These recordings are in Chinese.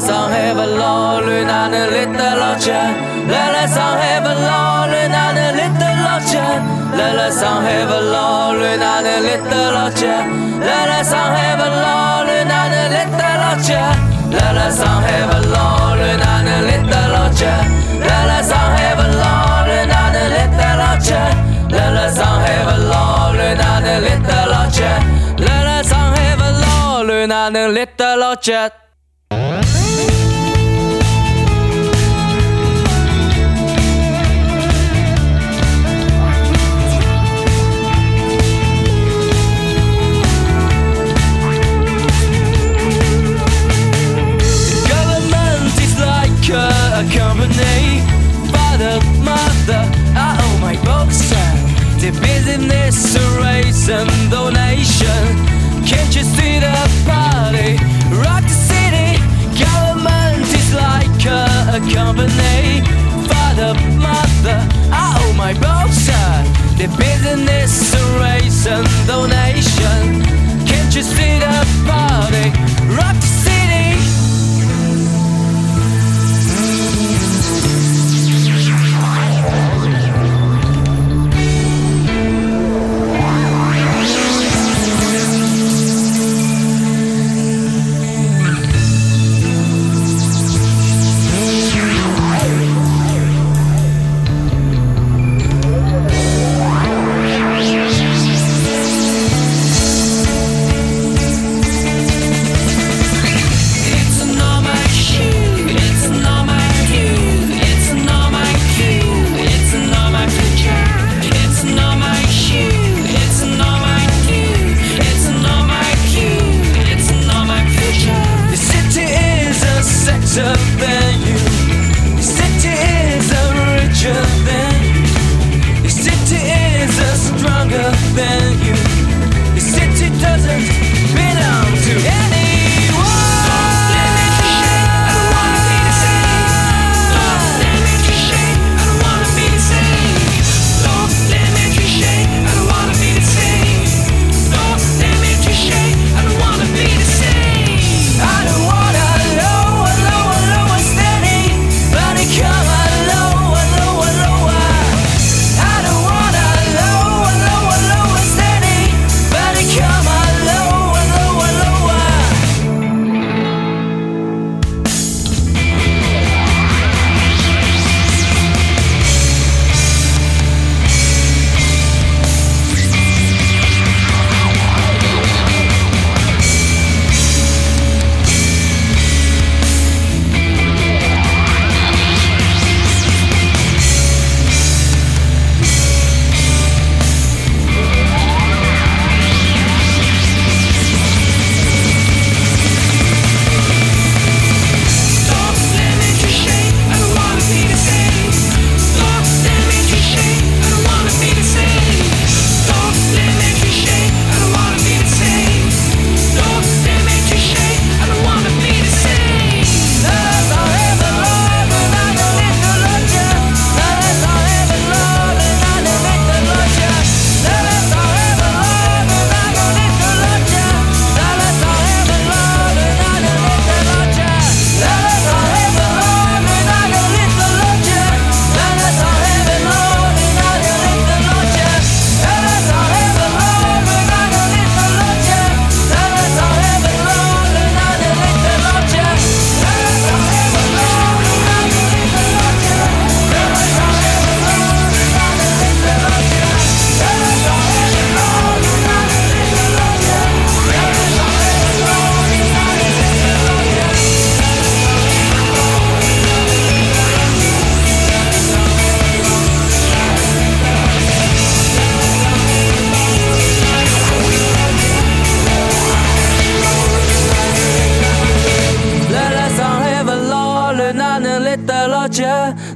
来来上海不老远，哪能来得老家？来来上海不老远，哪能来得老家？来来上海不老远，哪能来得老家？来来上海不老远，哪能来得老家？来来上海不老远，哪能来得老家？来来上海不老远，哪能来得老家？来来上海不老远，哪能来得老家？来来上海不老远，哪能来得老家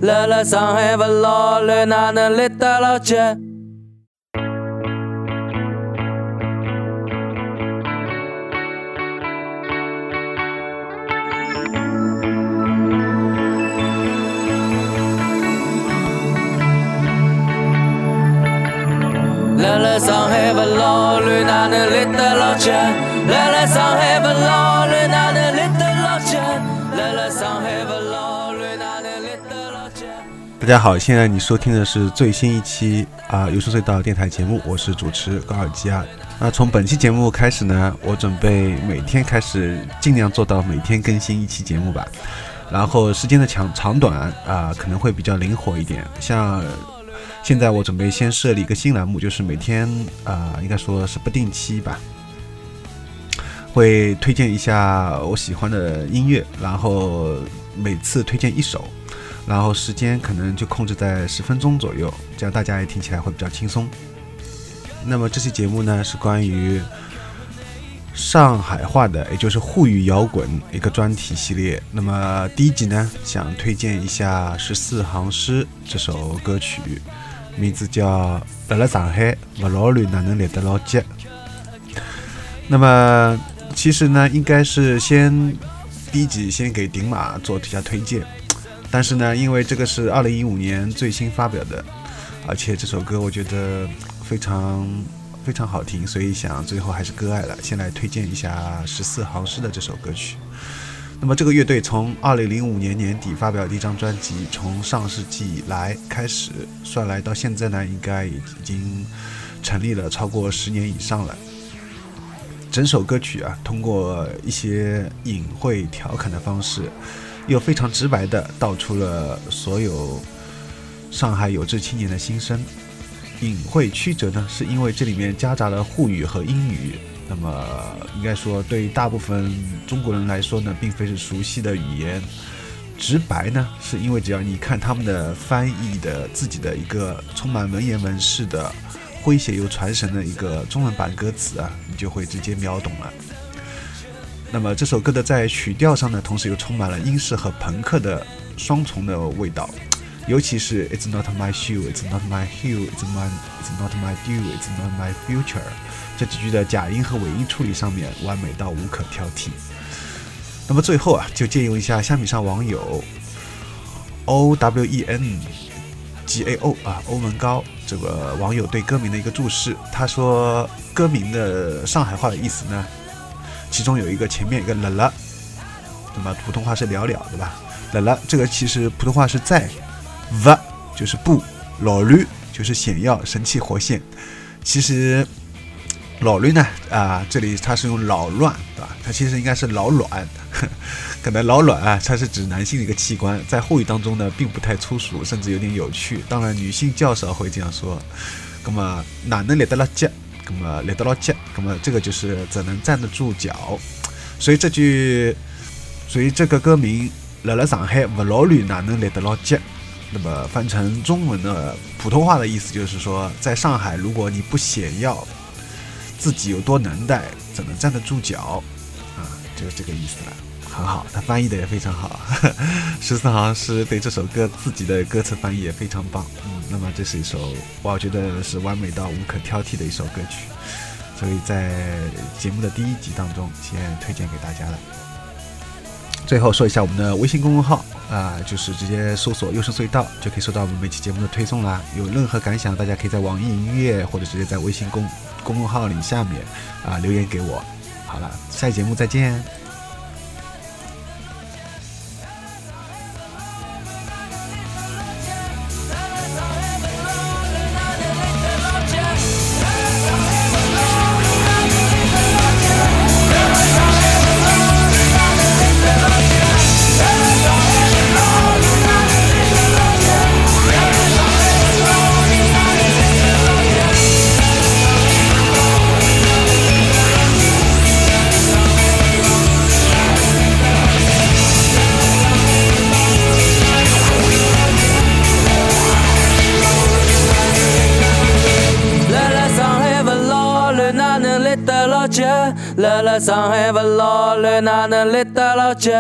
来了上海不老卵，哪能立得牢起？来了上海不老卵，哪能立得牢起？来了上海大家好，现在你收听的是最新一期啊有声隧道电台节目，我是主持高尔基啊。那从本期节目开始呢，我准备每天开始尽量做到每天更新一期节目吧。然后时间的长长短啊可能会比较灵活一点。像现在我准备先设立一个新栏目，就是每天啊应该说是不定期吧，会推荐一下我喜欢的音乐，然后每次推荐一首。然后时间可能就控制在十分钟左右，这样大家也听起来会比较轻松。那么这期节目呢是关于上海话的，也就是沪语摇滚一个专题系列。那么第一集呢，想推荐一下《十四行诗》这首歌曲，名字叫《在了上海不老乱哪能来得老急》。那么其实呢，应该是先第一集先给顶马做一下推荐。但是呢，因为这个是二零一五年最新发表的，而且这首歌我觉得非常非常好听，所以想最后还是割爱了，先来推荐一下十四行诗的这首歌曲。那么这个乐队从二零零五年年底发表第一张专辑，从上世纪以来开始算来到现在呢，应该已经成立了超过十年以上了。整首歌曲啊，通过一些隐晦调侃的方式。又非常直白地道出了所有上海有志青年的心声。隐晦曲折呢，是因为这里面夹杂了沪语和英语。那么应该说，对大部分中国人来说呢，并非是熟悉的语言。直白呢，是因为只要你看他们的翻译的自己的一个充满文言文式的诙谐又传神的一个中文版歌词啊，你就会直接秒懂了。那么这首歌的在曲调上呢，同时又充满了英式和朋克的双重的味道，尤其是 It's not my shoe, It's not my heel, It's my It's not my due, It's not my future 这几句的假音和尾音处理上面完美到无可挑剔。那么最后啊，就借用一下虾米上网友 O W E N G A O 啊欧文高这个网友对歌名的一个注释，他说歌名的上海话的意思呢。其中有一个前面一个了了，那么普通话是了了，对吧？了了，这个其实普通话是在，v 就是不，老驴就是显要神气活现。其实老驴呢，啊，这里它是用老乱，对吧？它其实应该是老卵，可能老卵啊，它是指男性的一个器官，在沪语当中呢，并不太粗俗，甚至有点有趣。当然，女性较少会这样说。那么哪能来得了脚？那么立得了脚？那么这个就是怎能站得住脚，所以这句，所以这个歌名“来了上海不老乱哪能立得了脚”，那么翻成中文的普通话的意思就是说，在上海如果你不显耀自己有多能耐，怎能站得住脚啊？就是这个意思了。很好，他翻译的也非常好。十四行诗对这首歌自己的歌词翻译也非常棒。嗯，那么这是一首我觉得是完美到无可挑剔的一首歌曲。所以在节目的第一集当中，先推荐给大家了。最后说一下我们的微信公众号啊，就是直接搜索“优声隧道”就可以收到我们每期节目的推送啦。有任何感想，大家可以在网易音乐或者直接在微信公公众号里下面啊留言给我。好了，下期节目再见。来了上海不老了，哪能来得了急？